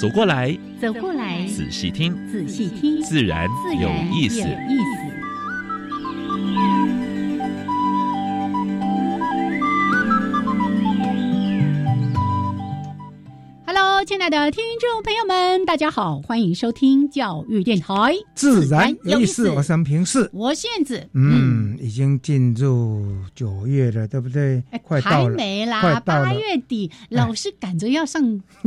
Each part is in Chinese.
走过来，走过来，仔细听，仔细听，自然有意思。亲爱的听众朋友们，大家好，欢迎收听教育电台，自然有意思。我是平视，我现子，嗯，已经进入九月了，对不对？快到了，还没啦，八月底，老是赶着要上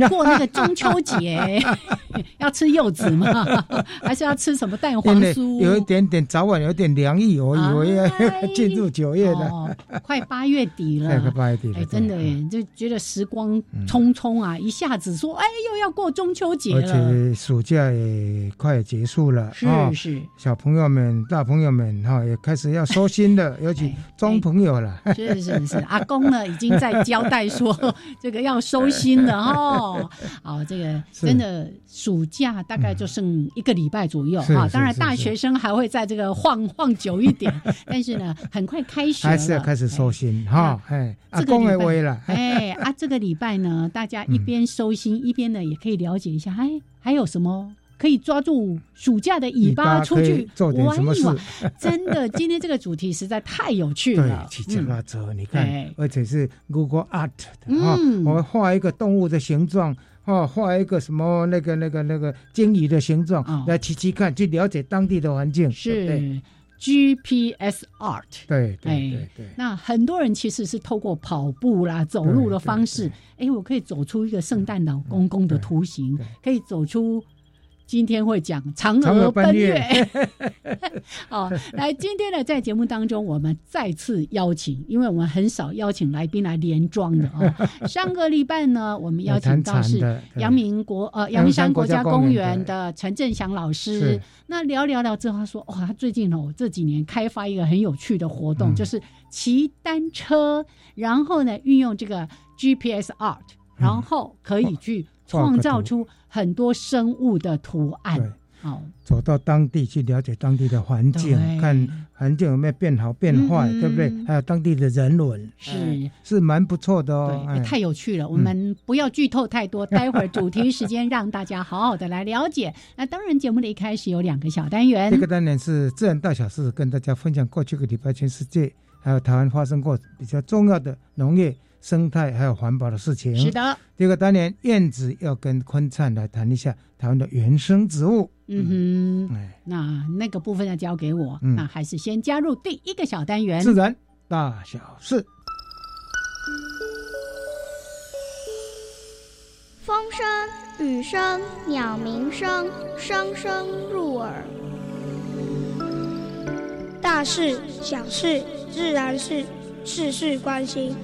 过那个中秋节，要吃柚子吗？还是要吃什么蛋黄酥？有一点点早晚有点凉意，我以为要进入九月了，快八月底了，快八月底了，哎，真的耶，就觉得时光匆匆啊，一下子说。哎，又要过中秋节了，而且暑假也快结束了，是是，小朋友们、大朋友们哈，也开始要收心了，尤其中朋友了，是是是，阿公呢已经在交代说这个要收心了哈，好，这个真的暑假大概就剩一个礼拜左右哈，当然大学生还会在这个晃晃久一点，但是呢，很快开学还是要开始收心哈，哎，阿公也威了，哎啊，这个礼拜呢，大家一边收心。一边呢，也可以了解一下，哎，还有什么可以抓住暑假的尾巴出去玩一玩？真的，今天这个主题实在太有趣了。对，骑脚车，你看，而且是 Google Art 的哈，我画一个动物的形状，哦，画一个什么那个那个那个鲸鱼的形状，来骑骑看，去了解当地的环境。是。GPS Art，对对对对，那很多人其实是透过跑步啦、走路的方式，哎，我可以走出一个圣诞老公公的图形，可以走出。今天会讲嫦娥奔月，好，来，今天呢，在节目当中，我们再次邀请，因为我们很少邀请来宾来连庄的啊。上个礼拜呢，我们邀请到是阳明国呃阳明山国家公园的陈振祥老师。那聊聊聊之后，他说哇，他最近哦这几年开发一个很有趣的活动，就是骑单车，然后呢运用这个 GPS Art，然后可以去。创造出很多生物的图案，好，走到当地去了解当地的环境，看环境有没有变好变坏，对不对？还有当地的人文，是是蛮不错的哦，太有趣了。我们不要剧透太多，待会儿主题时间让大家好好的来了解。那当然，节目的一开始有两个小单元，一个单元是自然大小事，跟大家分享过去个礼拜全世界还有台湾发生过比较重要的农业。生态还有环保的事情是的。第二个单元，燕子要跟坤灿来谈一下台湾的原生植物。嗯哼，哎，那那个部分要交给我，那还是先加入第一个小单元，自然大小事。风声、雨声、鸟鸣声，声声入耳。大事、小事、自然事，事事关心。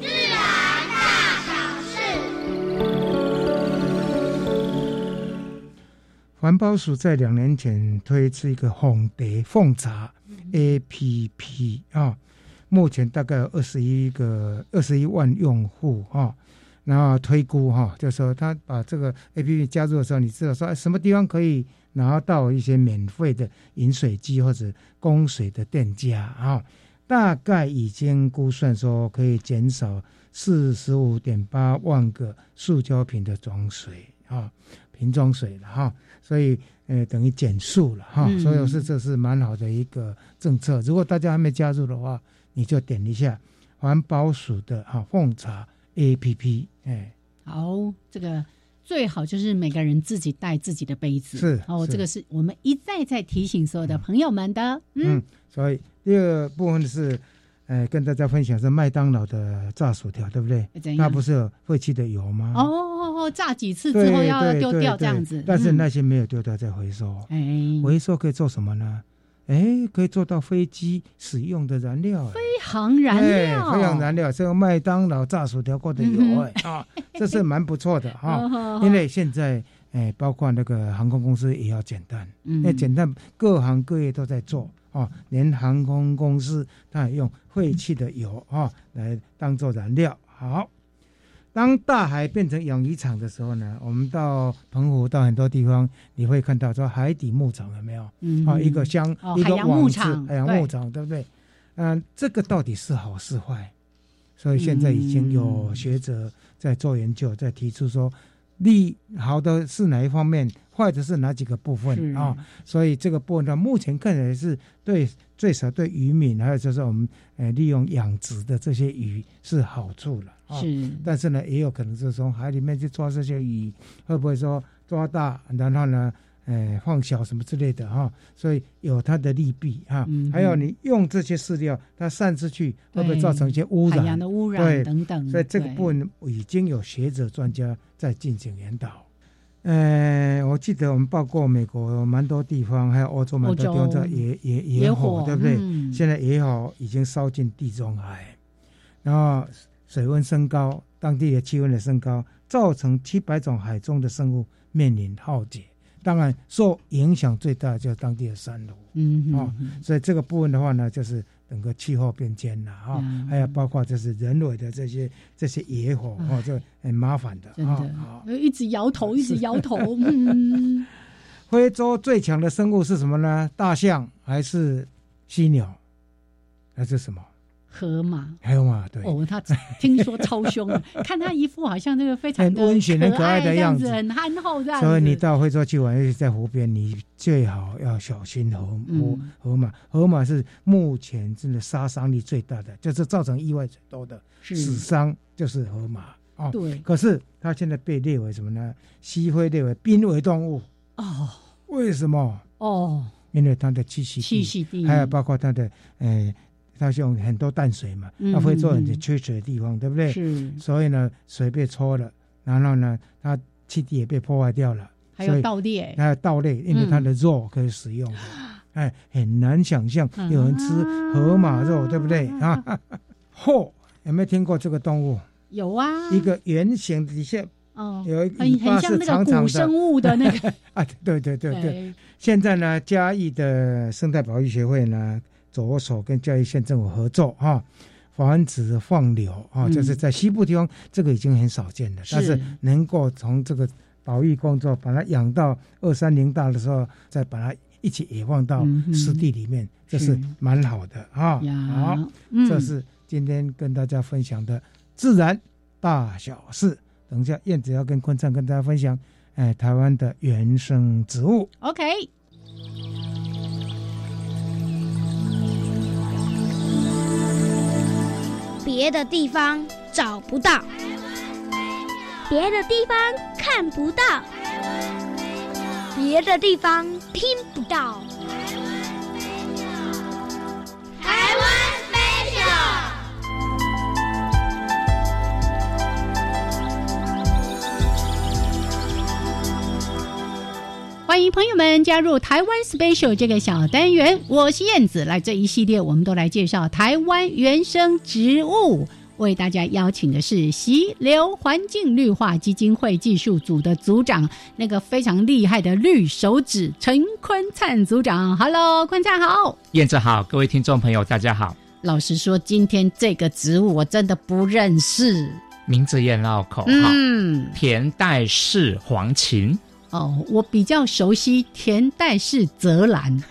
自然大小事。环保署在两年前推出一个“红蝶奉茶 ”APP 啊，目前大概有二十一个、二十一万用户啊。然后推估哈，就说他把这个 APP 加入的时候，你知道说什么地方可以拿到一些免费的饮水机或者供水的店家啊？大概已经估算说可以减少四十五点八万个塑胶瓶的装水啊，瓶装水了哈，所以呃等于减速了哈，所以是这是蛮好的一个政策。如果大家还没加入的话，你就点一下环保署的哈奉茶 APP，哎，好，这个最好就是每个人自己带自己的杯子，是哦，这个是我们一再在提醒所有的朋友们的，嗯，所以。第二部分是，呃，跟大家分享是麦当劳的炸薯条，对不对？那不是有废弃的油吗？哦哦哦，炸几次之后要丢掉这样子。但是那些没有丢掉再回收，哎，回收可以做什么呢？哎，可以做到飞机使用的燃料，飞航燃料，飞航燃料，这个麦当劳炸薯条过的油，哎啊，这是蛮不错的哈。因为现在，哎，包括那个航空公司也要减碳，因为减碳各行各业都在做啊，连航空公司它也用废弃的油啊来当做燃料。好。当大海变成养鱼场的时候呢，我们到澎湖到很多地方，你会看到说海底牧场有没有？嗯，啊，一个箱，一个网子，海洋牧场，对不对？嗯，这个到底是好是坏？所以现在已经有学者在做研究，在提出说，利好的是哪一方面，坏的是哪几个部分啊？所以这个部分呢，目前看起来是对最少对渔民，还有就是我们呃利用养殖的这些鱼是好处了。是，但是呢，也有可能是从海里面去抓这些鱼，会不会说抓大，然后呢，呃，放小什么之类的哈？所以有它的利弊哈。还有你用这些饲料，它散出去会不会造成一些污染？海洋的污染等等。所以这个部分已经有学者专家在进行研导。呃，我记得我们报过美国蛮多地方，还有欧洲蛮多地方野野野火，对不对？现在野火已经烧进地中海，然后。水温升高，当地的气温的升高，造成七百种海中的生物面临浩劫。当然，受影响最大就是当地的珊瑚。嗯，啊，所以这个部分的话呢，就是整个气候变迁了啊，还有包括就是人为的这些这些野火哦，这很麻烦的。真的，一直摇头，一直摇头。嗯，非洲最强的生物是什么呢？大象还是犀鸟还是什么？河马，河马对哦，他听说超凶，看他一副好像这个非常很温驯、很可爱的样子，很憨厚这样。所以你到非洲去玩，尤其在湖边，你最好要小心河河河马。河马是目前真的杀伤力最大的，就是造成意外最多的死伤就是河马哦。对，可是它现在被列为什么呢？西非列为濒危动物哦。为什么？哦，因为它的栖息栖息地，还有包括它的呃。它是用很多淡水嘛，它会做很多缺水的地方，对不对？是。所以呢，水被抽了，然后呢，它气体也被破坏掉了。还有盗猎。还有盗猎，因为它的肉可以食用。哎，很难想象有人吃河马肉，对不对啊？嚯，有没有听过这个动物？有啊。一个圆形底下哦，有很很像那个古生物的那个。啊，对对对对。现在呢，嘉义的生态保育协会呢。着手跟嘉义县政府合作哈，防止放流啊，就是在西部地方，这个已经很少见了。但是能够从这个保育工作把它养到二三零大的时候，再把它一起野放到湿地里面，这是蛮好的啊。好，这是今天跟大家分享的自然大小事。等一下燕子要跟坤灿跟大家分享，哎，台湾的原生植物。OK。别的地方找不到，别的地方看不到，别的地方听不到。台湾飞鸟欢迎朋友们加入台湾 special 这个小单元。我是燕子，来这一系列，我们都来介绍台湾原生植物。为大家邀请的是溪流环境绿化基金会技术组的组长，那个非常厉害的绿手指陈坤灿组长。Hello，坤灿好，燕子好，各位听众朋友大家好。老实说，今天这个植物我真的不认识，名字也绕口。嗯，田代氏黄芩。哦，我比较熟悉田代氏泽兰。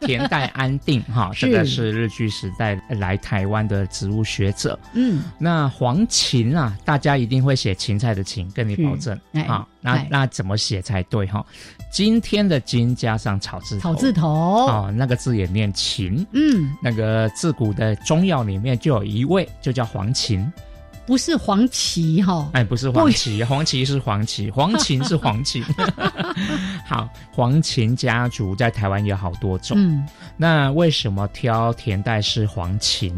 田代安定哈，这个是日据时代来台湾的植物学者。嗯，那黄芹啊，大家一定会写芹菜的芹，跟你保证啊。那那怎么写才对哈？今天的今加上草字草字头哦，那个字也念芹。嗯，那个自古的中药里面就有一味，就叫黄芩。不是黄芪哈，哎，不是黄芪，黄芪是黄芪，黄芩是黄芪。好，黄芩家族在台湾有好多种。嗯，那为什么挑田代是黄芩？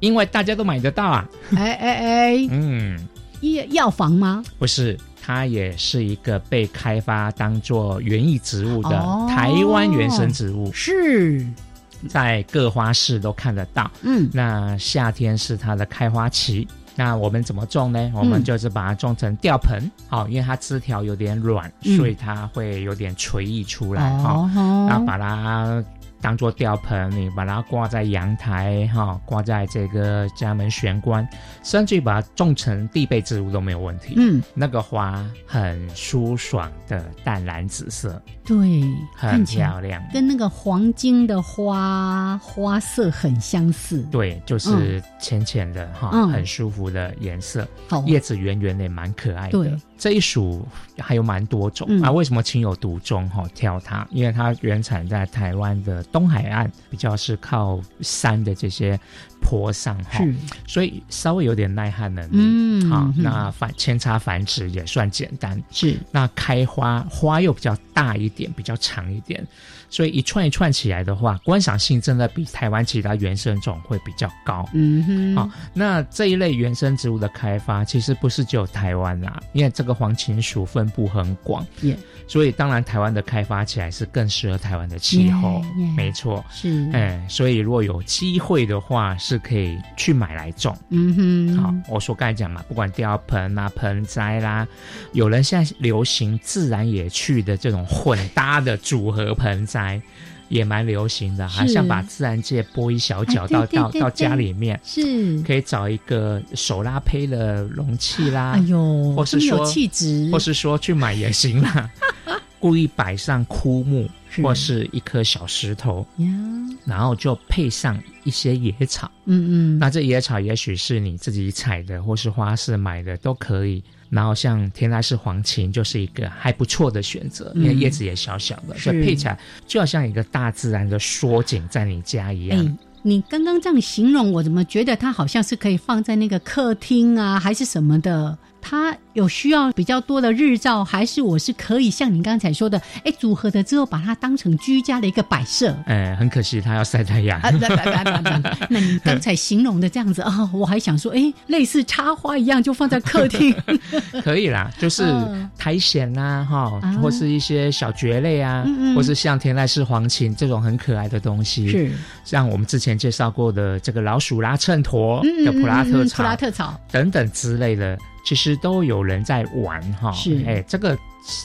因为大家都买得到啊。哎哎哎，嗯，药药房吗？不是。它也是一个被开发当做园艺植物的台湾原生植物，是在各花市都看得到。嗯，那夏天是它的开花期。那我们怎么种呢？我们就是把它种成吊盆，好，因为它枝条有点软，所以它会有点垂溢出来，哈，然后把它。当做吊盆，你把它挂在阳台，哈，挂在这个家门玄关，甚至把它种成地被植物都没有问题。嗯，那个花很舒爽的淡蓝紫色，对，很漂亮，跟那个黄金的花花色很相似。对，就是浅浅的哈，很舒服的颜色，叶子圆圆的，蛮可爱的。对。这一属还有蛮多种啊，为什么情有独钟哈？挑它，因为它原产在台湾的东海岸，比较是靠山的这些坡上哈，所以稍微有点耐旱能力。嗯，好，那繁扦插繁殖也算简单。是，那开花花又比较大一点，比较长一点。所以一串一串起来的话，观赏性真的比台湾其他原生种会比较高。嗯哼，好，那这一类原生植物的开发其实不是只有台湾啦，因为这个黄芩属分布很广，所以当然台湾的开发起来是更适合台湾的气候。没错，是，哎，所以如果有机会的话，是可以去买来种。嗯哼，好，我说刚才讲嘛，不管吊盆啊、盆栽啦，有人现在流行自然野趣的这种混搭的组合盆栽。也蛮流行的，好像把自然界拨一小角到到到家里面，是可以找一个手拉胚的容器啦，哎呦，或是说气质，或是说去买也行啦，故意摆上枯木或是一颗小石头，然后就配上一些野草，嗯嗯，那这野草也许是你自己采的，或是花市买的都可以。然后像天籁式黄芩就是一个还不错的选择，因为叶子也小小的，所以配起来就好像一个大自然的缩景在你家一样。你刚刚这样形容，我怎么觉得它好像是可以放在那个客厅啊，还是什么的？它有需要比较多的日照，还是我是可以像您刚才说的，哎，组合的之后把它当成居家的一个摆设？哎，很可惜它要晒太阳。那你刚才形容的这样子啊，我还想说，哎，类似插花一样，就放在客厅。可以啦，就是苔藓啊，哈，或是一些小蕨类啊，或是像天籁式黄芩这种很可爱的东西，是像我们之前介绍过的这个老鼠拉秤砣的普拉特草、普拉特草等等之类的。其实都有人在玩哈，是哎，这个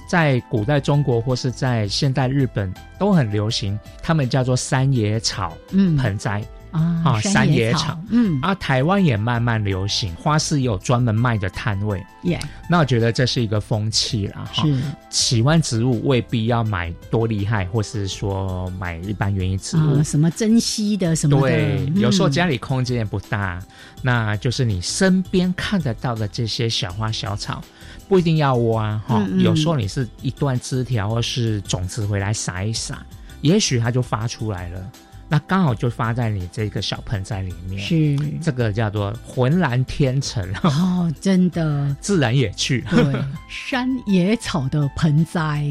在古代中国或是在现代日本都很流行，他们叫做山野草盆栽。啊，山野草，嗯，啊，台湾也慢慢流行，花市也有专门卖的摊位，耶。那我觉得这是一个风气啦，哈。喜欢植物未必要买多厉害，或是说买一般园艺植物，什么珍稀的什么的。对，有时候家里空间也不大，那就是你身边看得到的这些小花小草，不一定要挖哈。有时候你是一段枝条或是种子回来撒一撒，也许它就发出来了。那刚好就发在你这个小盆栽里面，是这个叫做浑然天成哦，真的自然野趣。对，山野草的盆栽，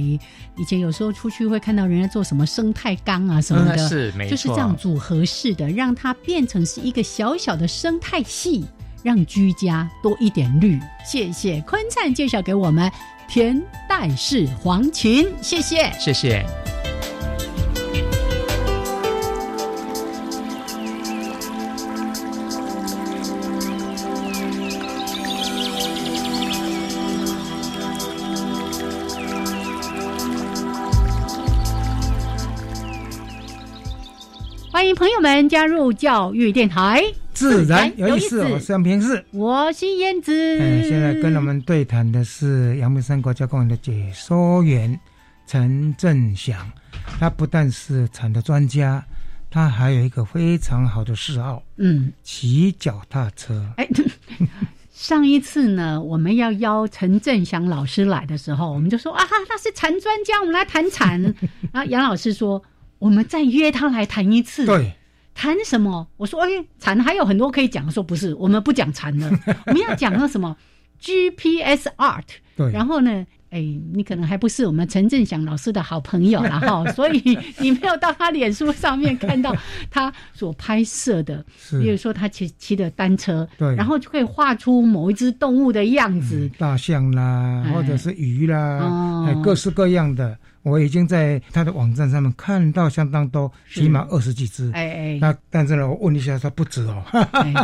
以前有时候出去会看到人家做什么生态缸啊什么的，是没错，就是这样组合式的，让它变成是一个小小的生态系，让居家多一点绿。谢谢坤灿介绍给我们田代式黄芩，谢谢，谢谢。欢迎朋友们加入教育电台，自然有意思。我是杨平志，我是燕子。嗯，现在跟我们对谈的是阳明山国家公园的解说员陈振祥。他不但是产的专家，他还有一个非常好的嗜好，嗯，骑脚踏车。哎，上一次呢，我们要邀陈振祥老师来的时候，我们就说啊，他是禅专家，我们来谈禅。然后杨老师说。我们再约他来谈一次，对，谈什么？我说，哎，禅还有很多可以讲。说不是，我们不讲禅了，我们要讲那什么？GPS Art。对，然后呢，哎，你可能还不是我们陈振祥老师的好朋友了 哈，所以你没有到他脸书上面看到他所拍摄的，比如说他骑骑的单车，对，然后就可以画出某一只动物的样子，大象啦，或者是鱼啦，各式各样的。我已经在他的网站上面看到相当多，起码二十几只。哎哎，那但是呢，我问一下，他不止哦，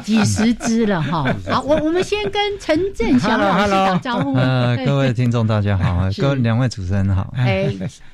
几十只了哈。好，我我们先跟陈振祥老师打招呼。呃，各位听众大家好，各位两位主持人好。哎，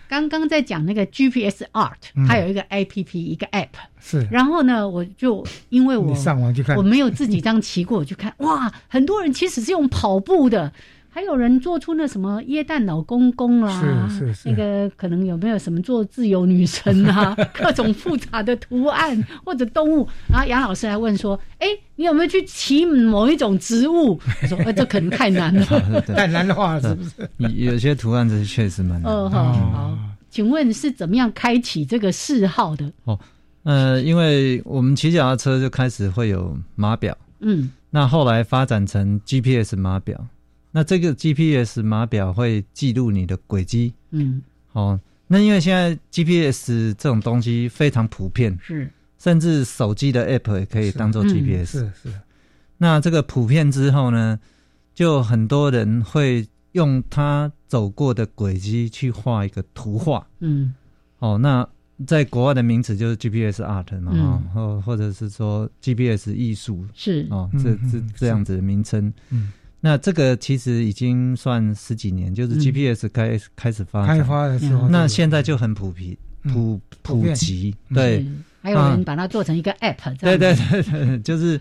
刚刚在讲那个 GPS Art，它有一个 APP，一个 App。是。然后呢，我就因为我上网去看，我没有自己这样骑过，我就看哇，很多人其实是用跑步的。还有人做出那什么椰蛋老公公啦，是是是，那个可能有没有什么做自由女神啊，各种复杂的图案或者动物。然后杨老师还问说：“哎，你有没有去骑某一种植物？”我说：“呃，这可能太难了，太难的话是不是？有有些图案是确实蛮难。”哦，好，请问是怎么样开启这个嗜好的？哦，呃，因为我们骑脚踏车就开始会有码表，嗯，那后来发展成 GPS 码表。那这个 GPS 码表会记录你的轨迹，嗯，好，那因为现在 GPS 这种东西非常普遍，是，甚至手机的 App 也可以当做 GPS，是是。那这个普遍之后呢，就很多人会用他走过的轨迹去画一个图画，嗯，哦，那在国外的名词就是 GPS Art 嘛，哈，或或者是说 GPS 艺术，是，哦，这这这样子的名称，嗯。那这个其实已经算十几年，就是 GPS 开开始发开发的时候，那现在就很普及、普普及，对。还有人把它做成一个 App，对对对对，就是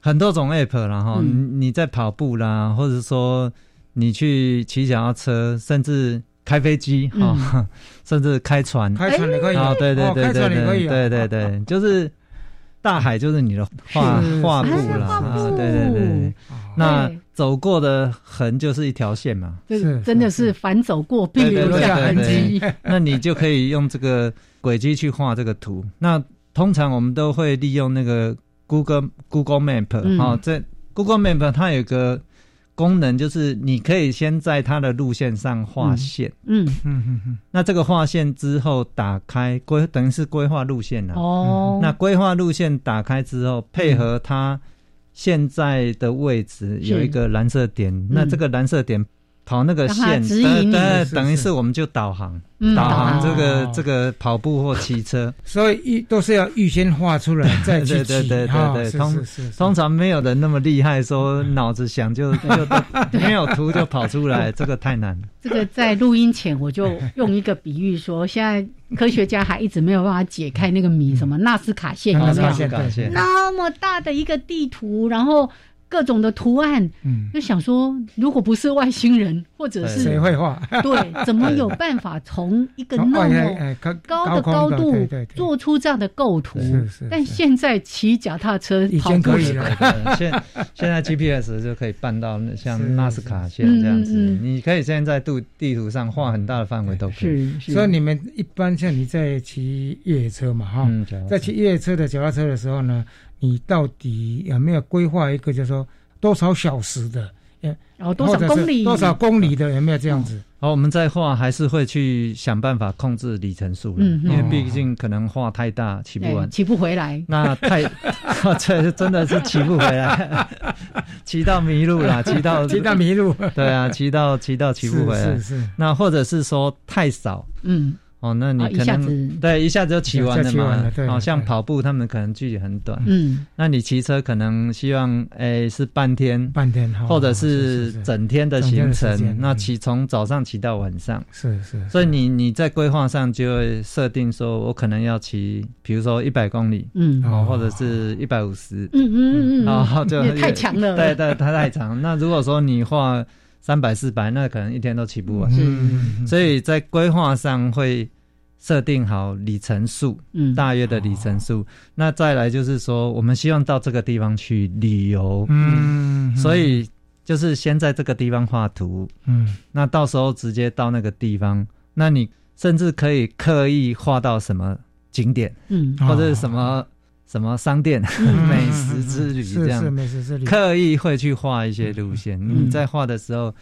很多种 App，然后你在跑步啦，或者说你去骑脚踏车，甚至开飞机哈，甚至开船，开船你可以，对对对对对对对，就是。大海就是你的画画布了，对对对，那。走过的痕就是一条线嘛，是真的是反走过必留下痕迹。那你就可以用这个轨迹去画这个图。那通常我们都会利用那个 Google Google Map 啊，在 Google Map 它有个功能，就是你可以先在它的路线上画线。嗯嗯嗯嗯。那这个画线之后打开规，等于是规划路线了。哦。那规划路线打开之后，配合它。现在的位置有一个蓝色点，那这个蓝色点跑那个线，对，等于是我们就导航，导航这个这个跑步或骑车，所以预都是要预先画出来 再去骑，对对对对，通通常没有人那么厉害，说脑子想就就 没有图就跑出来，这个太难了。这个在录音前我就用一个比喻说，现在。科学家还一直没有办法解开那个谜，什么纳斯卡线？纳斯卡线，那么大的一个地图，然后。各种的图案，嗯，就想说，如果不是外星人，或者是谁会画？对，怎么有办法从一个那么高的高度做出这样的构图？是是。但现在骑脚踏车已经可以了。现现在 GPS 就可以办到 像纳斯卡线这样子，你可以现在在地地图上画很大的范围都可以。是。所以你们一般像你在骑越野车嘛，哈，在骑越野车的脚踏车的时候呢？你到底有没有规划一个，就是说多少小时的，呃，多少公里，多少公里的，有没有这样子？好，我们在画还是会去想办法控制里程数了，因为毕竟可能画太大，起不完，起不回来。那太，这真的是起不回来，骑到迷路了，骑到骑到迷路，对啊，骑到骑到骑不回来。是是。那或者是说太少，嗯。哦，那你可能对一下子就骑完了嘛？好像跑步，他们可能距离很短。嗯，那你骑车可能希望诶是半天，半天，或者是整天的行程。那骑从早上骑到晚上，是是。所以你你在规划上就会设定说，我可能要骑，比如说一百公里，嗯，哦，或者是一百五十，嗯嗯嗯，然后就太强了，对对，它太长。那如果说你画三百四百，那可能一天都骑不完。嗯，所以在规划上会。设定好里程数，嗯，大约的里程数。那再来就是说，我们希望到这个地方去旅游，嗯，所以就是先在这个地方画图，嗯，那到时候直接到那个地方，那你甚至可以刻意画到什么景点，嗯，或者是什么什么商店、美食之旅这样，美食之旅，刻意会去画一些路线。你在画的时候。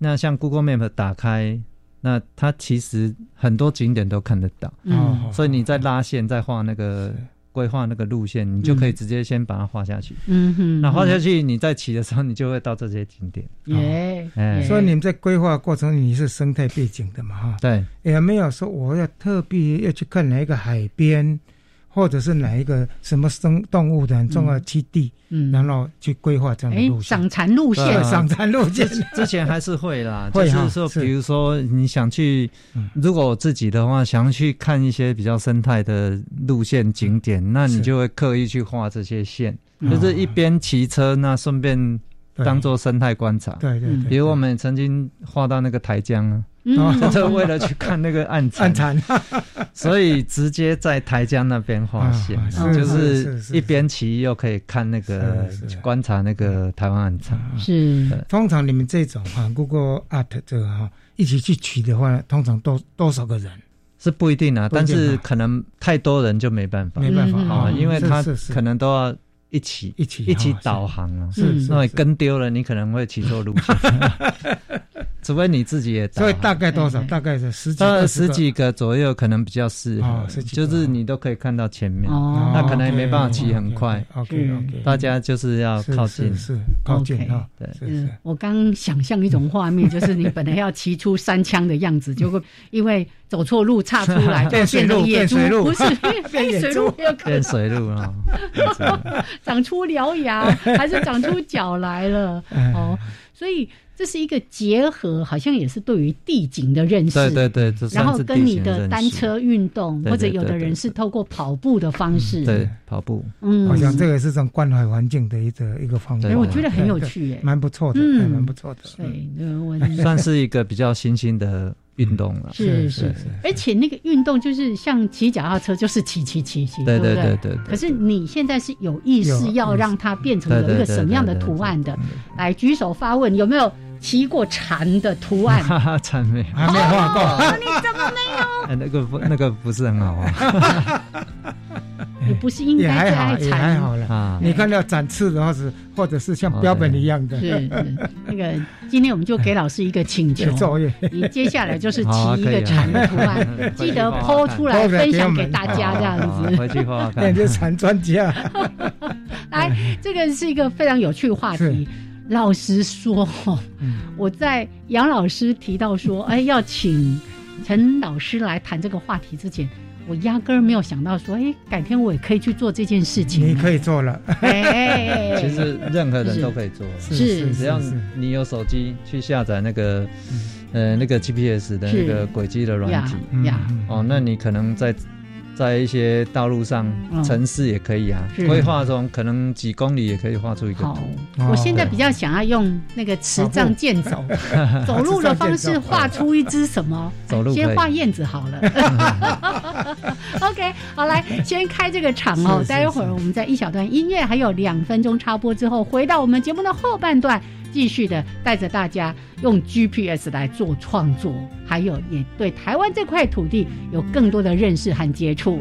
那像 Google Map 打开，那它其实很多景点都看得到。嗯，所以你在拉线，在画那个。规划那个路线，你就可以直接先把它画下去。嗯哼，那画下去，你在骑的时候，你就会到这些景点。耶，所以你们在规划过程，你是生态背景的嘛？哈，对，也没有说我要特别要去看哪一个海边。或者是哪一个什么生动物的很重要基地，嗯，然后去规划这样的路线，赏蚕路线，赏蚕路线，之前还是会啦，就是说，比如说你想去，如果我自己的话，想要去看一些比较生态的路线景点，那你就会刻意去画这些线，就是一边骑车，那顺便当做生态观察，对对，比如我们曾经画到那个台江啊。就是为了去看那个暗暗残，所以直接在台江那边划线，就是一边骑又可以看那个观察那个台湾暗残。是，通常你们这种哈，Google Art 这个哈，一起去取的话，通常多多少个人？是不一定啊，但是可能太多人就没办法，没办法。啊，因为他可能都要。一起一起一起导航啊！是，那你跟丢了，你可能会骑错路线。除非你自己也。所以大概多少？大概是十几十几个左右，可能比较适合。就是你都可以看到前面，那可能也没办法骑很快。OK OK，大家就是要靠近，是靠近啊。对，是我刚想象一种画面，就是你本来要骑出三枪的样子，结果因为。走错路，岔出来就 变成野猪，不是变水路，变水路啊！长出獠牙，还是长出脚来了？哦，所以这是一个结合，好像也是对于地景的认识。对对对，然后跟你的单车运动，或者有的人是透过跑步的方式，对跑步，嗯，好像这个是种关怀环境的一个一个方式。哎，我觉得很有趣，哎，蛮不错的，嗯，蛮不错的。对，算是一个比较新兴的。运动了，是是是，而且那个运动就是像骑脚踏车，就是骑骑骑骑，对对对对。可是你现在是有意识要让它变成有一个什么样的图案的？来举手发问，有没有骑过蝉的图案？蝉没有，还没画过。你怎么没有？那个不，那个不是很好啊。也不是应该也还好，也还好了啊！你看到展翅的话是，或者是像标本一样的。是那个，今天我们就给老师一个请求，你接下来就是骑一个蝉的图案，记得剖出来分享给大家，这样子。回去画看。那就蝉专家。来，这个是一个非常有趣的话题。老实说，我在杨老师提到说，哎，要请陈老师来谈这个话题之前。我压根儿没有想到说，哎，改天我也可以去做这件事情。你可以做了，哎其实任何人都可以做，是只要你有手机去下载那个，呃，那个 GPS 的那个轨迹的软体，哦，那你可能在。在一些道路上，城市也可以啊。规划中可能几公里也可以画出一个图。我现在比较想要用那个持杖健走，走路的方式画出一只什么？走路先画燕子好了。OK，好，来先开这个场哦。待会儿我们在一小段音乐，还有两分钟插播之后，回到我们节目的后半段。继续的带着大家用 GPS 来做创作，还有也对台湾这块土地有更多的认识和接触。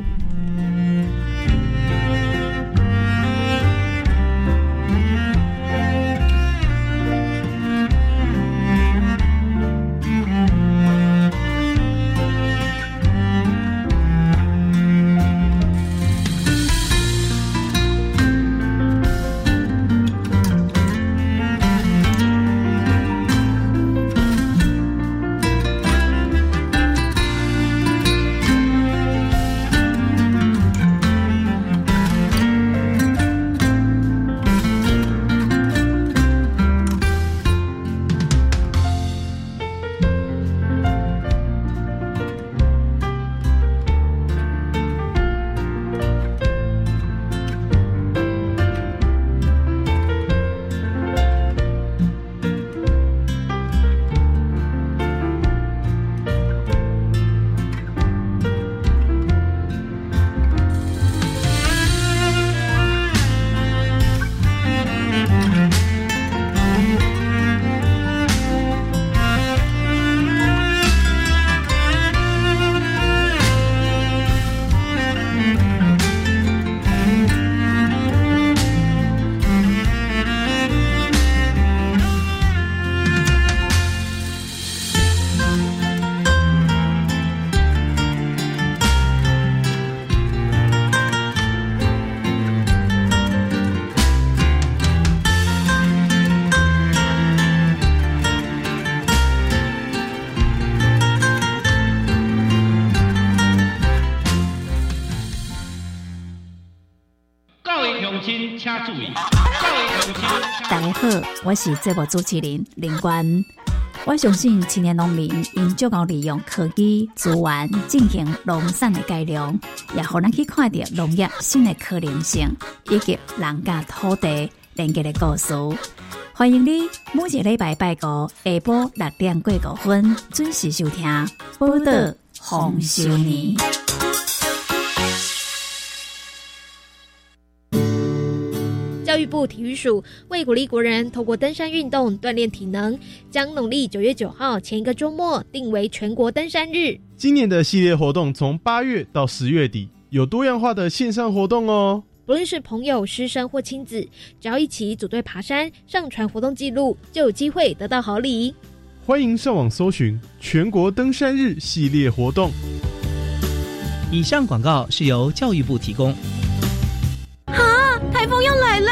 我是节目主持人林冠。我相信青年农民因足够利用科技资源进行农产的改良，也好咱去看到农业新的可能性，以及人家土地连接的故事。欢迎你每一礼拜拜五下晡六点过五分准时收听《报道红少年》。教育部体育署为鼓励国人透过登山运动锻炼体能，将农历九月九号前一个周末定为全国登山日。今年的系列活动从八月到十月底，有多样化的线上活动哦。不论是朋友、师生或亲子，只要一起组队爬山，上传活动记录，就有机会得到好礼。欢迎上网搜寻全国登山日系列活动。以上广告是由教育部提供。台风要来嘞！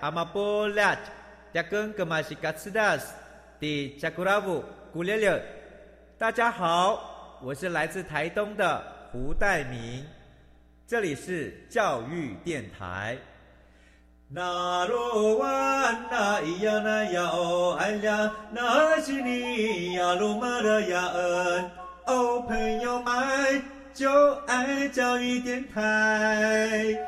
阿玛波拉，扎根格玛西卡斯达斯，的加古拉布古列列。大家好，我是来自台东的胡代明，这里是教育电台。那罗哇那咿呀那呀哦哎呀，那是你呀鲁玛的呀恩哦，朋友们就爱教育电台。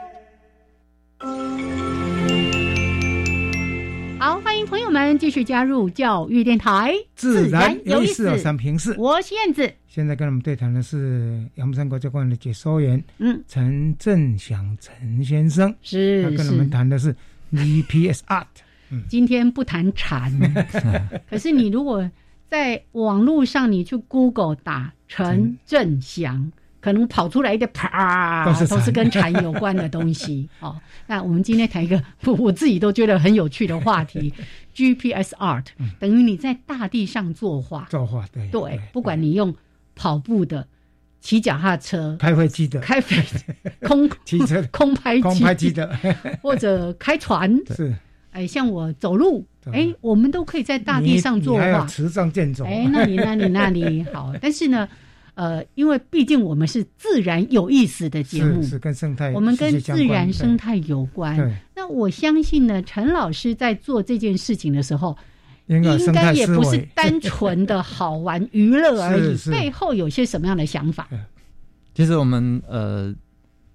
好，欢迎朋友们继续加入教育电台，自然有意思。三平四，我是燕子。现在跟我们对谈的是阳明山国家公园的解说员，嗯，陈振祥陈先生，是他跟我们谈的是 GPS Art。嗯，今天不谈禅，可是你如果在网络上你去 Google 打陈振祥。可能跑出来一个啪，都是跟蝉有关的东西。哦，那我们今天谈一个 我自己都觉得很有趣的话题：GPS art，等于你在大地上作画。作画，对对，不管你用跑步的、骑脚踏车、开飞机的、开飞空骑车、空拍空拍机的，或者开船。是，哎，像我走路，哎，我们都可以在大地上作画。持杖健走。哎，那你那你那里好，但是呢？呃，因为毕竟我们是自然有意思的节目，是跟生态，我们跟自然生态有关。那我相信呢，陈老师在做这件事情的时候，应该也不是单纯的好玩娱乐而已，背后有些什么样的想法？其实我们呃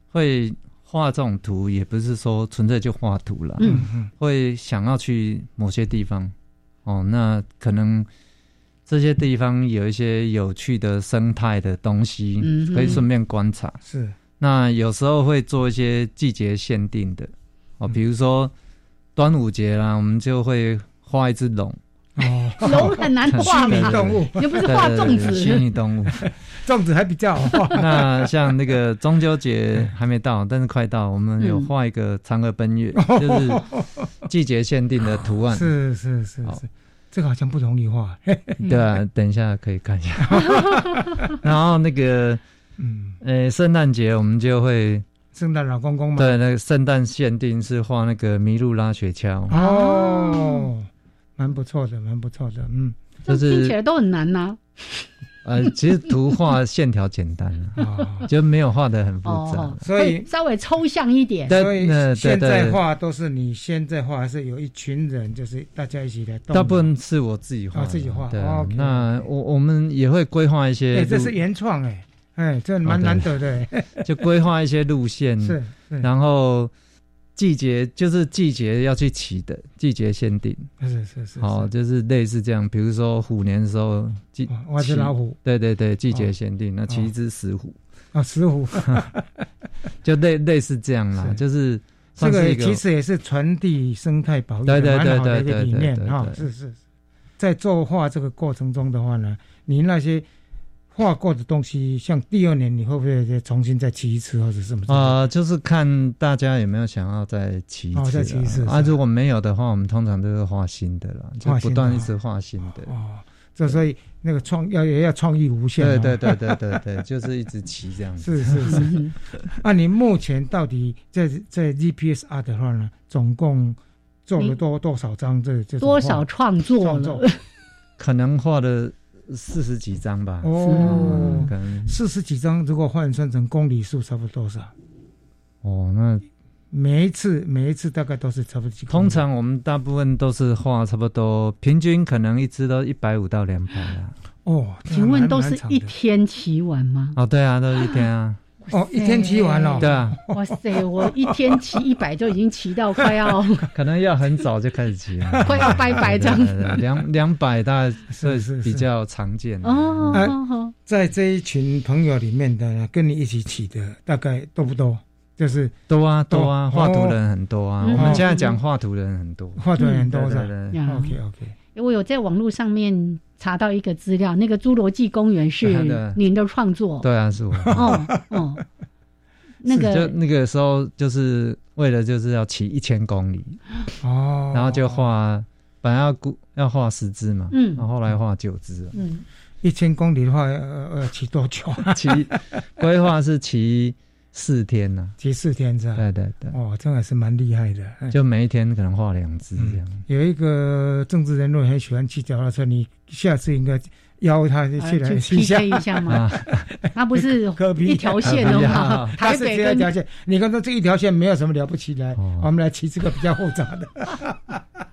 会画这种图，也不是说纯粹就画图了，嗯嗯，会想要去某些地方，哦，那可能。这些地方有一些有趣的生态的东西，可以顺便观察。是，那有时候会做一些季节限定的，哦，比如说端午节啦，我们就会画一只龙。哦，龙很难画嘛，动物又不是画粽子，虚拟动物，粽子还比较好画。那像那个中秋节还没到，但是快到，我们有画一个嫦娥奔月，就是季节限定的图案。是是是是。这个好像不容易画，对啊，等一下可以看一下。然后那个，嗯，呃，圣诞节我们就会圣诞老公公嘛，对，那个圣诞限定是画那个麋鹿拉雪橇。哦，蛮不错的，蛮不错的，嗯，就是听起来都很难呐。呃，其实图画线条简单啊，就没有画的很复杂，所以稍微抽象一点。所以现在画都是你现在画，还是有一群人，就是大家一起来。大部分是我自己画，自己画。对，那我我们也会规划一些。哎，这是原创哎，哎，这蛮难得的。就规划一些路线，是，然后。季节就是季节要去骑的，季节限定。是是是。好，就是类似这样，比如说虎年的时候，季我是老虎。对对对，季节限定，那骑一只石虎。啊，石虎，就类类似这样啦，就是这个其实也是传递生态保育蛮好的一个理念啊。是是，在作画这个过程中的话呢，你那些画过的东西，像第二年你会不会再重新再骑一次或者什么？啊，就是看大家有没有想要再骑一次。再骑一次啊，如果没有的话，我们通常都是画新的了，就不断一直画新的。哦，这所以那个创要也要创意无限。对对对对对对，就是一直骑这样子。是是是。那你目前到底在在 GPS R 的话呢，总共做了多多少张？这这多少创作了？可能画的。四十几张吧，哦，可能四十几张，如果换算成公里数，差不多多少？哦，那每一次每一次大概都是差不多几？通常我们大部分都是画差不多，平均可能一只都一百五到两百啊。哦，请问都是一天骑完吗？哦，对啊，都是一天啊。哦，一天骑完了，对啊。哇塞，我一天骑一百就已经骑到快要，可能要很早就开始骑了，快要拜拜这样子。两两百大概是是比较常见的哦。在这一群朋友里面的跟你一起骑的大概多不多？就是多啊多啊，画图的人很多啊。我们现在讲画图的人很多，画图很多的。OK OK，我有在网络上面。查到一个资料，那个侏罗纪公园是 您的创作。对啊，是我。哦哦，那个就那个时候就是为了就是要骑一千公里哦，然后就画本来要估要画十只嘛，嗯，然后后来画九只。嗯，一千公里的话要要骑多久？骑规划是骑。四天呢，骑四天是吧？对对对，哦，这还是蛮厉害的。就每一天可能画两只这样。有一个政治人物很喜欢骑脚踏车，你下次应该邀他去来骑一下吗？他不是一条线的吗？台北一条线，你看他这一条线没有什么了不起的，我们来骑这个比较复杂的。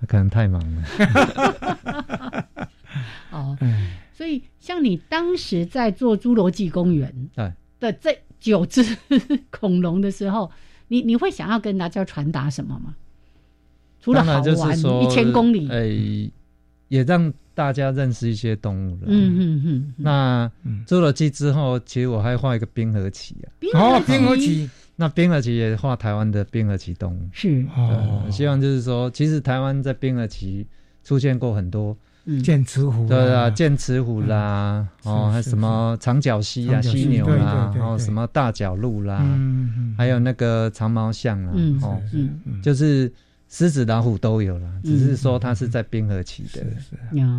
可能太忙了。哦，所以像你当时在做侏罗纪公园的这。九只 恐龙的时候，你你会想要跟大家传达什么吗？除了好玩，一千公里，哎，也让大家认识一些动物了。嗯嗯嗯。那侏罗纪之后，其实我还画一个冰河期啊。哦，冰河期。那冰河期也画台湾的冰河期动物。是。哦。希望就是说，其实台湾在冰河期出现过很多。剑齿虎，对啊，剑齿虎啦，哦，还什么长角犀啊，犀牛啦，然后什么大角鹿啦，还有那个长毛象啦，哦，就是。狮子、老虎都有了，只是说它是在冰河期的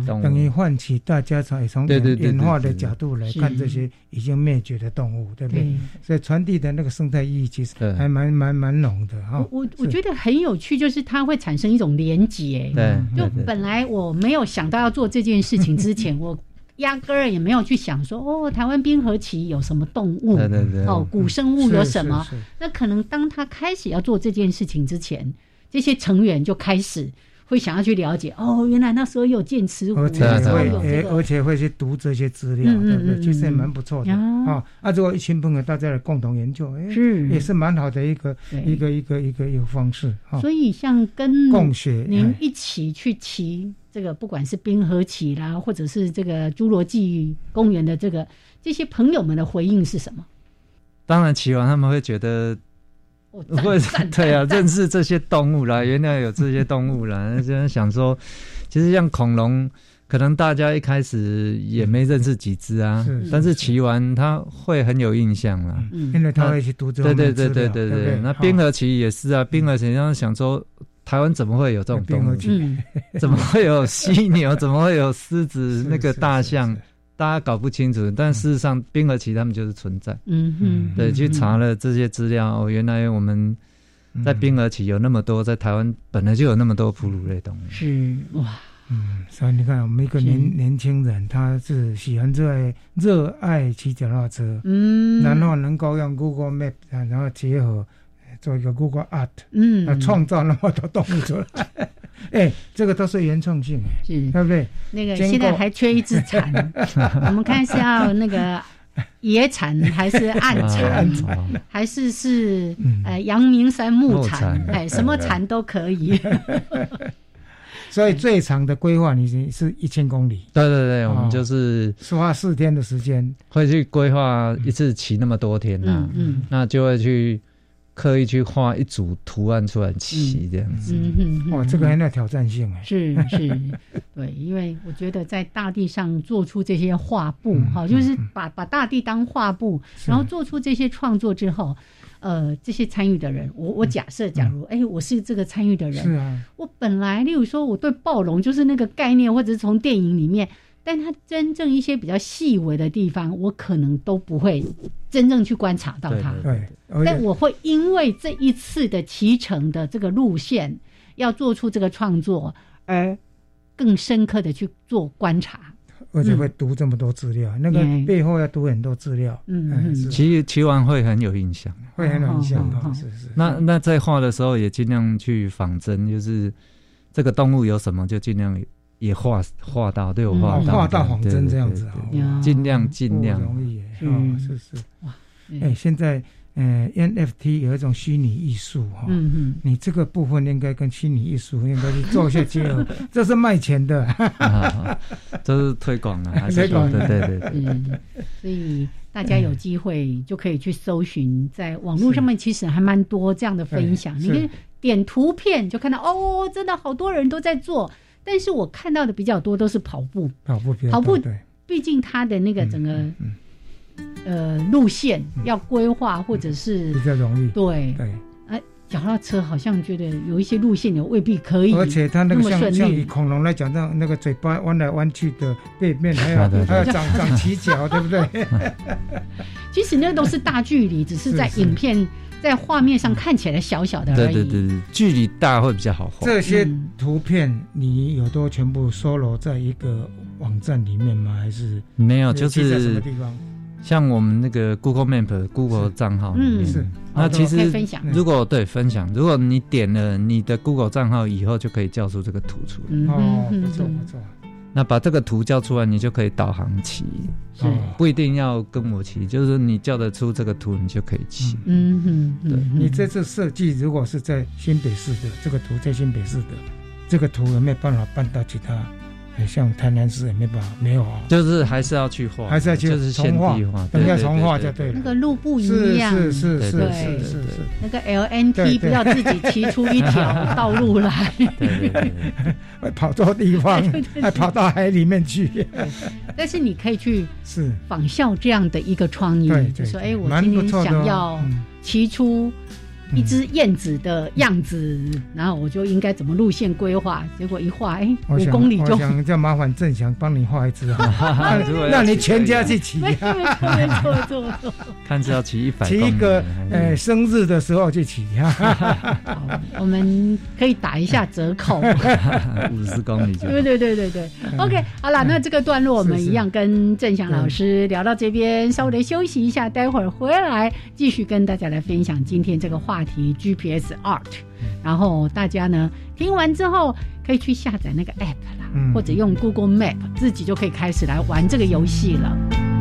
动物，等于唤起大家从从演化的角度来看这些已经灭绝的动物，对不对？所以传递的那个生态意义其实还蛮蛮蛮浓的哈。我我觉得很有趣，就是它会产生一种连结。对，就本来我没有想到要做这件事情之前，我压根儿也没有去想说哦，台湾冰河期有什么动物？对对对，哦，古生物有什么？那可能当他开始要做这件事情之前。这些成员就开始会想要去了解哦，原来那时候有剑齿虎，而且会而且会去读这些资料，对不对？其实也蛮不错的啊。啊，如果一群朋友大家来共同研究，哎，是也是蛮好的一个一个一个一个一个方式。所以像跟共学您一起去骑这个，不管是冰河骑啦，或者是这个侏罗纪公园的这个这些朋友们的回应是什么？当然，骑完他们会觉得。会 对啊，认识这些动物啦，原来有这些动物啦，就想说，其实像恐龙，可能大家一开始也没认识几只啊，但是骑完他会很有印象啦，因为他会去读这对对对对对对，那冰河期也是啊，冰河期上想说，台湾怎么会有这种动物？怎么会有犀牛？怎么会有狮子？那个大象？大家搞不清楚，但事实上，冰河期他们就是存在。嗯嗯，对，去查了这些资料，哦，原来我们在冰河期有那么多，在台湾本来就有那么多哺乳类动物。是哇，嗯，所以你看，我们一个年年轻人，他是喜欢热爱热爱骑脚踏车，嗯，然后能够用 Google Map，然后结合做一个 Google Art，嗯，创造那么多动物出来。哎，这个都是原创性，是，对不对？那个现在还缺一只蝉，我们看是要那个野蝉还是暗 蝉，还是是呃阳明山木蝉？哎，什么蝉都可以。所以最长的规划，你是是一千公里。对对对，我们就是花四天的时间，会去规划一次骑那么多天呐，嗯，那就会去。刻意去画一组图案出来骑这样子。嗯哇，这个很有挑战性哎。是是，对，因为我觉得在大地上做出这些画布，哈，就是把把大地当画布，然后做出这些创作之后，呃，这些参与的人，我我假设，假如哎，我是这个参与的人，是啊，我本来例如说我对暴龙就是那个概念，或者是从电影里面。但它真正一些比较细微的地方，我可能都不会真正去观察到它。对，但我会因为这一次的骑乘的这个路线，要做出这个创作，而更深刻的去做观察，而且会读这么多资料，那个背后要读很多资料。嗯嗯，骑骑完会很有印象，会很有印象的。是是。那那在画的时候也尽量去仿真，就是这个动物有什么就尽量。也画画到，都有画到，画到仿真这样子，尽量尽量。容易，哦，是是，哇，哎，现在，呃，NFT 有一种虚拟艺术哈，嗯嗯，你这个部分应该跟虚拟艺术应该去做一些结合，这是卖钱的，这是推广的，推广的，对对对，嗯，所以大家有机会就可以去搜寻，在网络上面其实还蛮多这样的分享，你可以点图片就看到，哦，真的好多人都在做。但是我看到的比较多都是跑步，跑步，跑步，毕竟它的那个整个呃路线要规划，或者是比较容易，对。对。哎，脚踏车好像觉得有一些路线也未必可以，而且它那个像像以恐龙来讲，那那个嘴巴弯来弯去的背面，还有还有长长 起角，对不对？其实那都是大距离，只是在 影片。在画面上看起来小小的而已，对对对对，距离大会比较好画。这些图片你有都全部收罗在一个网站里面吗？还是没有？就是在什么地方？像我们那个 Google Map、Google 账号，嗯，是。那其实分享，如果对分享，如果你点了你的 Google 账号以后，就可以叫出这个图出来。哦，不错不错。那把这个图叫出来，你就可以导航骑，不一定要跟我骑，就是你叫得出这个图，你就可以骑。嗯哼，对你这次设计如果是在新北市的这个图，在新北市的这个图有没有办法搬到其他？像台南市也没办法，没有啊，就是还是要去画，还是要去就是重画，等下重画就对了。那个路不一样，是是是是是是，那个 LNT 不要自己骑出一条道路来，会 跑错地方，还跑到海里面去。但是你可以去是。仿效这样的一个创意，就说哎，我今天想要骑出。一只燕子的样子，然后我就应该怎么路线规划？结果一画，哎，五公里就。我想叫麻烦郑翔帮你画一只啊，让你全家去骑。没错没错没错。看是要骑一百。骑一个，呃，生日的时候去骑。我们可以打一下折扣。五十公里就。对对对对对。OK，好了，那这个段落我们一样跟郑翔老师聊到这边，稍微的休息一下，待会儿回来继续跟大家来分享今天这个话。题 GPS Art，然后大家呢听完之后可以去下载那个 App 啦，或者用 Google Map，自己就可以开始来玩这个游戏了。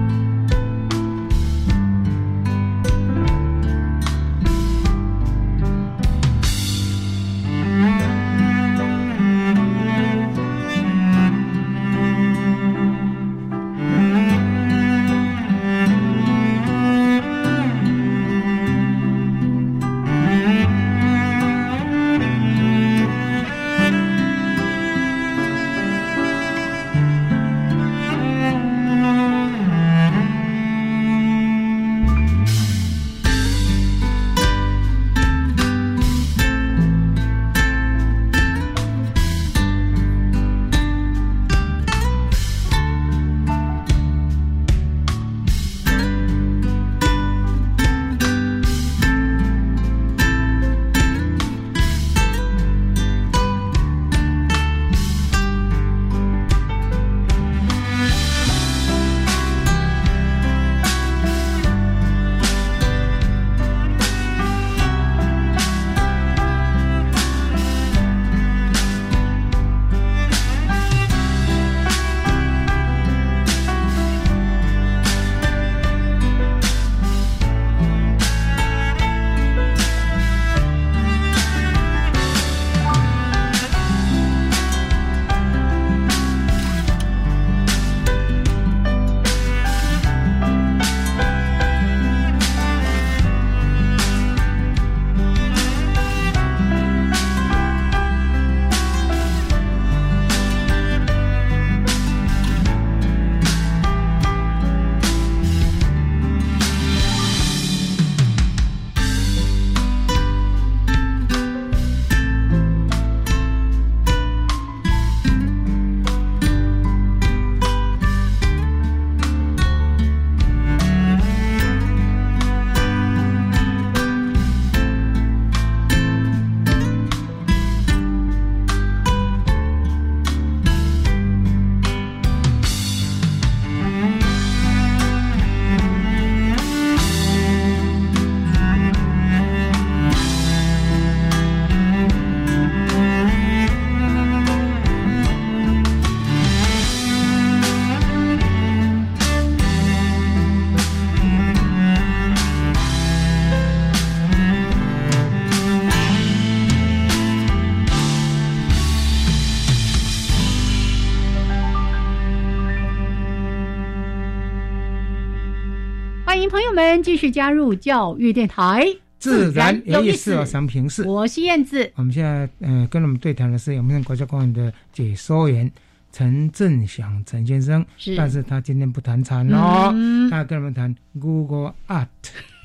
继续加入教育电台，自然有意思。常平视，我是燕子。我们现在嗯，跟我们对谈的是我们国家公园的解说员陈振祥陈先生，是，但是他今天不谈禅哦，他跟我们谈 Google Art，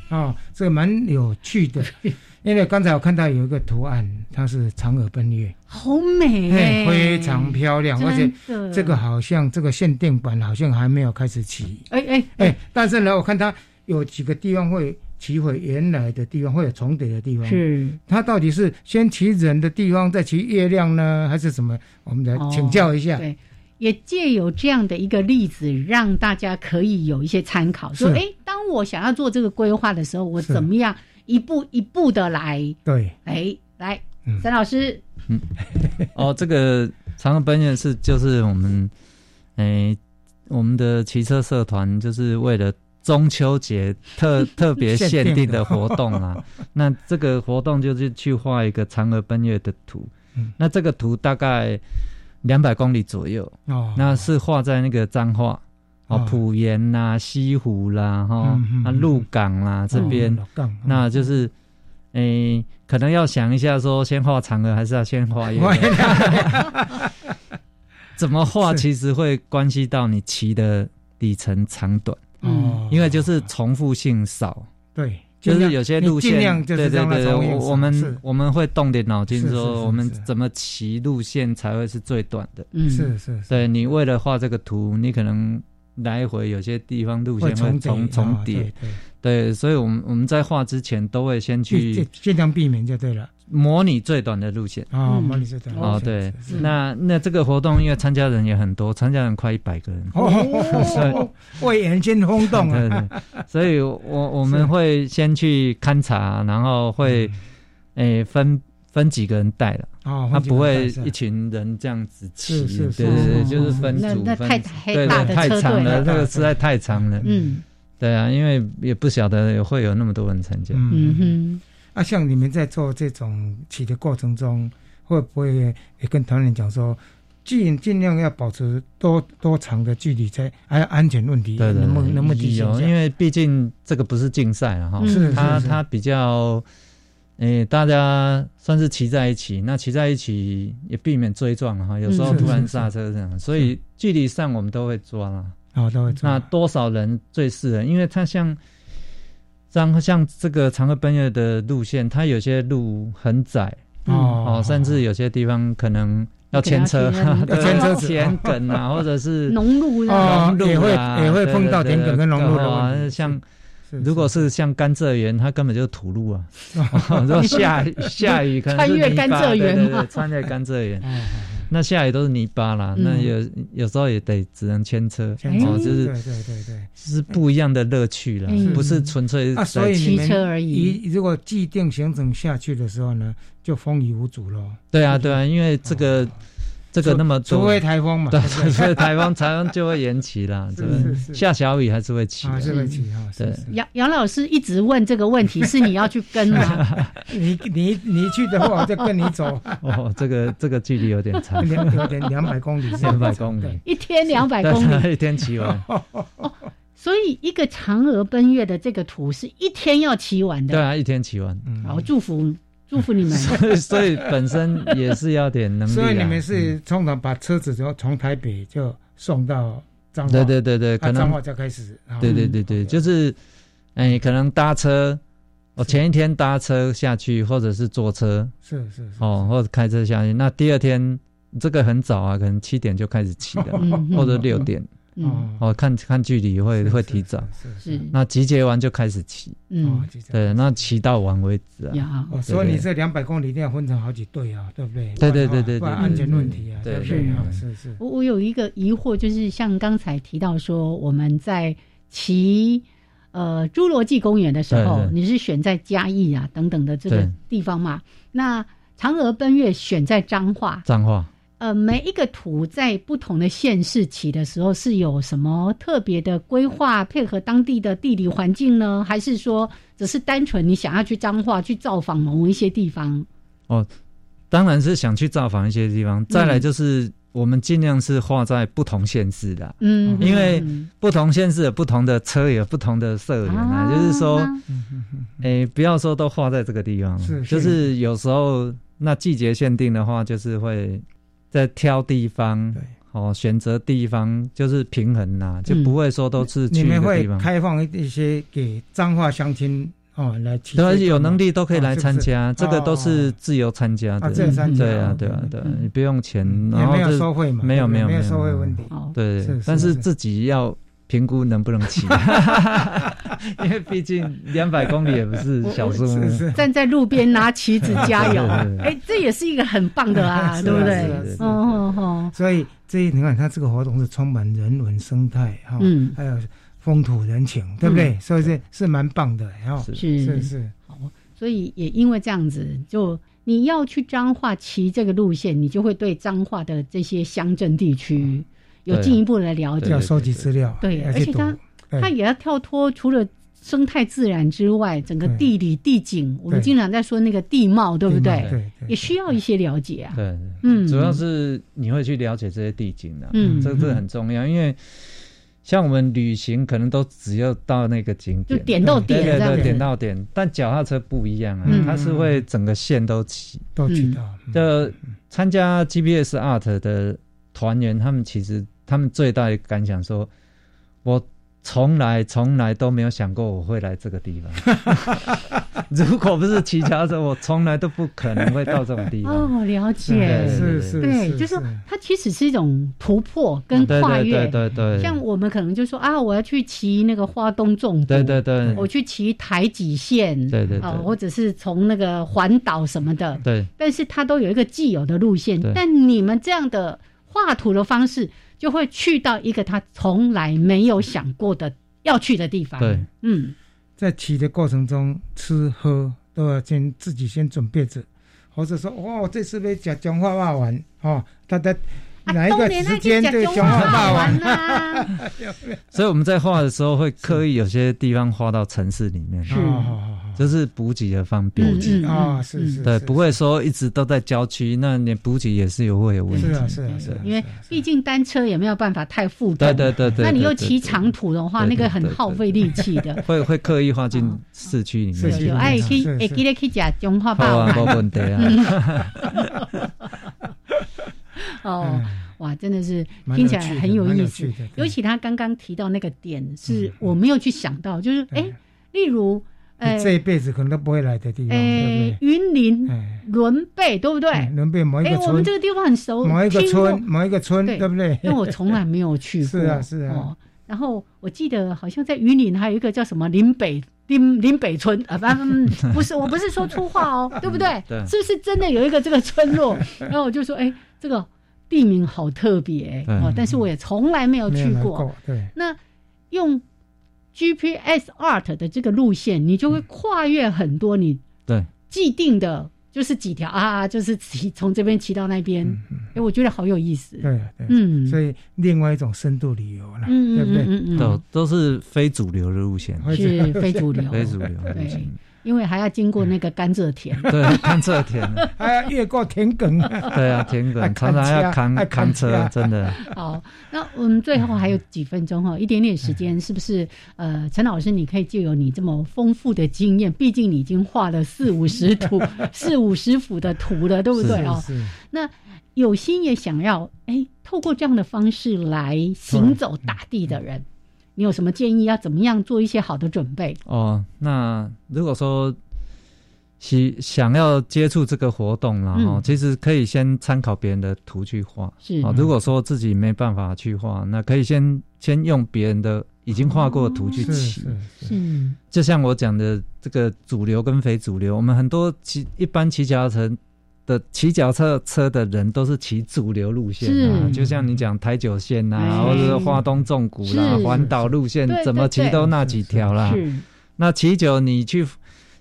哦，这个蛮有趣的。因为刚才我看到有一个图案，它是嫦娥奔月，好美，非常漂亮，而且这个好像这个限定版好像还没有开始起，哎哎哎，但是呢，我看它有几个地方会起回原来的地方，会有重叠的地方，是。它到底是先起人的地方再起月亮呢，还是什么？我们来请教一下。对，也借有这样的一个例子，让大家可以有一些参考，说，哎，当我想要做这个规划的时候，我怎么样？一步一步的来，对，哎，来，沈老师，嗯，哦，这个长河奔月是就是我们，哎，我们的骑车社团就是为了中秋节特 特别限定的活动啊。那这个活动就是去画一个嫦娥奔月的图，那这个图大概两百公里左右，哦，那是画在那个彰化。哦，浦沿啦，西湖啦，哈，啊，鹿港啦这边，那就是，诶，可能要想一下，说先画嫦娥，还是要先画月亮？怎么画，其实会关系到你骑的里程长短。哦，因为就是重复性少。对，就是有些路线，对对对，我我们我们会动点脑筋，说我们怎么骑路线才会是最短的。嗯，是是，对你为了画这个图，你可能。来回有些地方路线会重重叠，对，所以，我们我们在画之前都会先去尽量避免就对了，模拟最短的路线。啊，模拟最短哦，对，那那这个活动因为参加人也很多，参加人快一百个人，哦，为人间轰动啊，所以我我们会先去勘察，然后会诶分。分几个人带了，他不会一群人这样子骑，对对对，就是分组分，对对，太长了，这个实在太长了。嗯，对啊，因为也不晓得会有那么多人参加。嗯哼，啊，像你们在做这种骑的过程中，会不会也跟团员讲说，尽尽量要保持多多长的距离，才还有安全问题，能不能不提醒？因为毕竟这个不是竞赛啊，哈，是他他比较。诶，大家算是骑在一起，那骑在一起也避免追撞哈。有时候突然刹车这样，所以距离上我们都会抓了。哦，都会抓。那多少人最适合？因为它像，像像这个长河奔月的路线，它有些路很窄哦，甚至有些地方可能要牵车，牵车田埂啊，或者是 农路啊，也会也会碰到田埂跟农路的，像。如果是像甘蔗园，它根本就是土路啊。然后下下雨可能穿越甘蔗园对对，穿越甘蔗园。那下雨都是泥巴啦，那有有时候也得只能牵车，哦，就是对对对对，是不一样的乐趣了，不是纯粹所以骑车而已。如果既定行程下去的时候呢，就风雨无阻了。对啊对啊，因为这个。这个那么除非台风嘛，对，除非台风，台风就会延期啦。是是下小雨还是会起，还是会起哈。对，杨杨老师一直问这个问题，是你要去跟吗？你你你去的话，我就跟你走。哦，这个这个距离有点长，两有点两百公里，两百公里，一天两百公里，一天骑完。所以一个嫦娥奔月的这个图是一天要骑完的。对啊，一天骑完。好，祝福。祝福你们，所以所以本身也是要点能力。所以你们是通常把车子就从台北就送到彰化，对对对对，可能彰化就开始。对对对对，就是，哎，可能搭车，我前一天搭车下去，或者是坐车，是是哦，或者开车下去，那第二天这个很早啊，可能七点就开始骑了，或者六点。哦，哦，看看距离会会提早，是是。那集结完就开始骑，嗯，对，那骑到完为止啊。所以你这两百公里一定要分成好几队啊，对不对？对对对对对，安全问题啊，对不对？是是。我我有一个疑惑，就是像刚才提到说，我们在骑呃侏罗纪公园的时候，你是选在嘉义啊等等的这个地方嘛？那嫦娥奔月选在彰化，彰化。呃，每一个图在不同的县市起的时候，是有什么特别的规划，配合当地的地理环境呢？还是说只是单纯你想要去彰化去造访某一些地方？哦，当然是想去造访一些地方。再来就是。我们尽量是画在不同县市的，嗯，因为不同县市有不同的车，有不同的社员啊，就是说，哎，不要说都画在这个地方，是，就是有时候那季节限定的话，就是会在挑地方，对，哦，选择地方就是平衡呐，就不会说都是你们会开放一些给彰化相亲。哦，来，对，有能力都可以来参加，这个都是自由参加的，对啊，对啊，对，你不用钱，然后没有收费嘛，没有没有没有收费问题，对，但是。自己要评估能不能骑，因为毕竟两百公里也不是小数目，站在路边拿旗子加油，哎，这也是一个很棒的啊，对不对？哦哦哦，所以这你看，它这个活动是充满人文生态哈，嗯，还有。风土人情，对不对？所以是是蛮棒的，然后是。是是。好，所以也因为这样子，就你要去彰化骑这个路线，你就会对彰化的这些乡镇地区有进一步的了解，要收集资料。对，而且他他也要跳脱除了生态自然之外，整个地理地景，我们经常在说那个地貌，对不对？对，也需要一些了解啊。对，嗯，主要是你会去了解这些地景的，嗯，这个很重要，因为。像我们旅行可能都只要到那个景点，就点到点，对对，点到点。但脚踏车不一样啊，它是会整个线都骑，都骑到。就参加 GPS Art 的团员，他们其实他们最大的感想说，我。从来从来都没有想过我会来这个地方。如果不是骑脚车，我从来都不可能会到这种地方。哦，了解，是是，对，就是它其实是一种突破跟跨越。对对对。像我们可能就说啊，我要去骑那个花东纵谷，对对对，我去骑台几线，对对对，或者是从那个环岛什么的，对。但是它都有一个既有的路线，但你们这样的画图的方式。就会去到一个他从来没有想过的要去的地方。对，嗯，在骑的过程中，吃喝都要先自己先准备着，或者说，哇，我这次被讲讲话话完，哦，他的哪一个时间对讲话骂完啊？所以我们在画的时候会刻意有些地方画到城市里面。是。就是补给的方便。啊，是是，对，不会说一直都在郊区，那你补给也是有会有问题，是啊是啊是，因为毕竟单车也没有办法太负担，对对对对，那你又骑长途的话，那个很耗费力气的，会会刻意画进市区里面，有哎可以哎记得可以讲中华霸王，没问题啊。哦，哇，真的是听起来很有意思，尤其他刚刚提到那个点，是我没有去想到，就是哎，例如。哎这一辈子可能都不会来的地方，哎？云林、伦贝，对不对？伦贝某一个村，我们这个地方很熟。某一个村，某一个村，对不对？因为我从来没有去 过。是啊，是啊。然后我记得好像在云林还有一个叫什么林北林林北村啊，不不是，我不是说粗话哦，对不对？是不是真的有一个这个村落？然后我就说，哎，这个地名好特别哦，但是我也从来没有去过。对，那用。GPS Art 的这个路线，你就会跨越很多你对。既定的，就是几条啊，就是骑从这边骑到那边，哎，我觉得好有意思。对对，嗯，所以另外一种深度旅游了，对不对？都都是非主流的路线，是非主流，非主流 路线。因为还要经过那个甘蔗田，对，甘蔗田，还要越过田埂，对啊，田埂常常要扛扛车，真的。好，那我们最后还有几分钟哈，一点点时间，是不是？呃，陈老师，你可以借由你这么丰富的经验，毕竟你已经画了四五十图、四五十幅的图了，对不对哦？那有心也想要哎，透过这样的方式来行走大地的人。你有什么建议？要怎么样做一些好的准备？哦，那如果说想想要接触这个活动，然后其实可以先参考别人的图去画。是啊，如果说自己没办法去画，那可以先先用别人的已经画过的图去起。是，就像我讲的这个主流跟非主流，我们很多骑一般骑脚踏车。的骑脚车车的人都是骑主流路线啊，就像你讲台九线呐，或者是花东纵谷啦、环岛路线，怎么骑都那几条啦。那骑久你去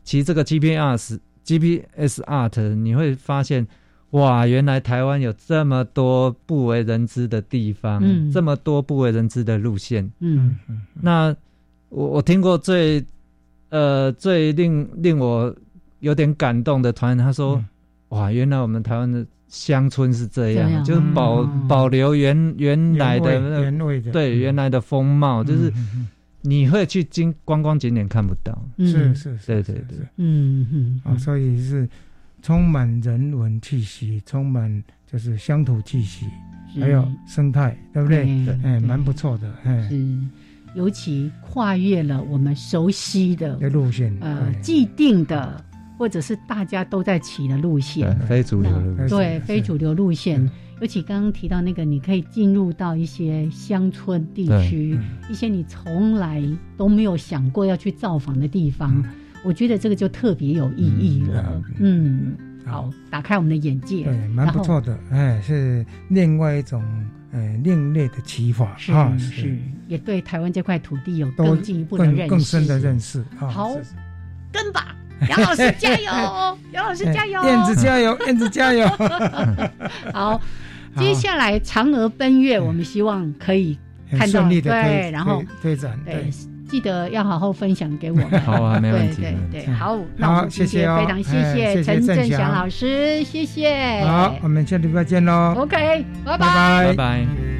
骑这个 GPS GPS Art，你会发现哇，原来台湾有这么多不为人知的地方，这么多不为人知的路线。嗯，那我我听过最呃最令令我有点感动的团，他说。哇，原来我们台湾的乡村是这样，就是保保留原原来的原味的，对原来的风貌，就是你会去经观光景点看不到，是是，对对对，嗯嗯，啊，所以是充满人文气息，充满就是乡土气息，还有生态，对不对？哎，蛮不错的，哎，尤其跨越了我们熟悉的路线，呃，既定的。或者是大家都在骑的路线，非主流路线，对非主流路线。尤其刚刚提到那个，你可以进入到一些乡村地区，一些你从来都没有想过要去造访的地方。我觉得这个就特别有意义了。嗯，好，打开我们的眼界，对，蛮不错的。哎，是另外一种呃另类的骑法。啊，是。也对台湾这块土地有更进一步的认识，更深的认识。好，跟吧。杨老师加油！杨老师加油！燕子加油！燕子加油！好，接下来嫦娥奔月，我们希望可以看到对，然后推展对，记得要好好分享给我们。好啊，没问题。对对对，好，那我们谢谢，非常谢谢陈振祥老师，谢谢。好，我们下礼拜见喽。OK，拜拜拜拜。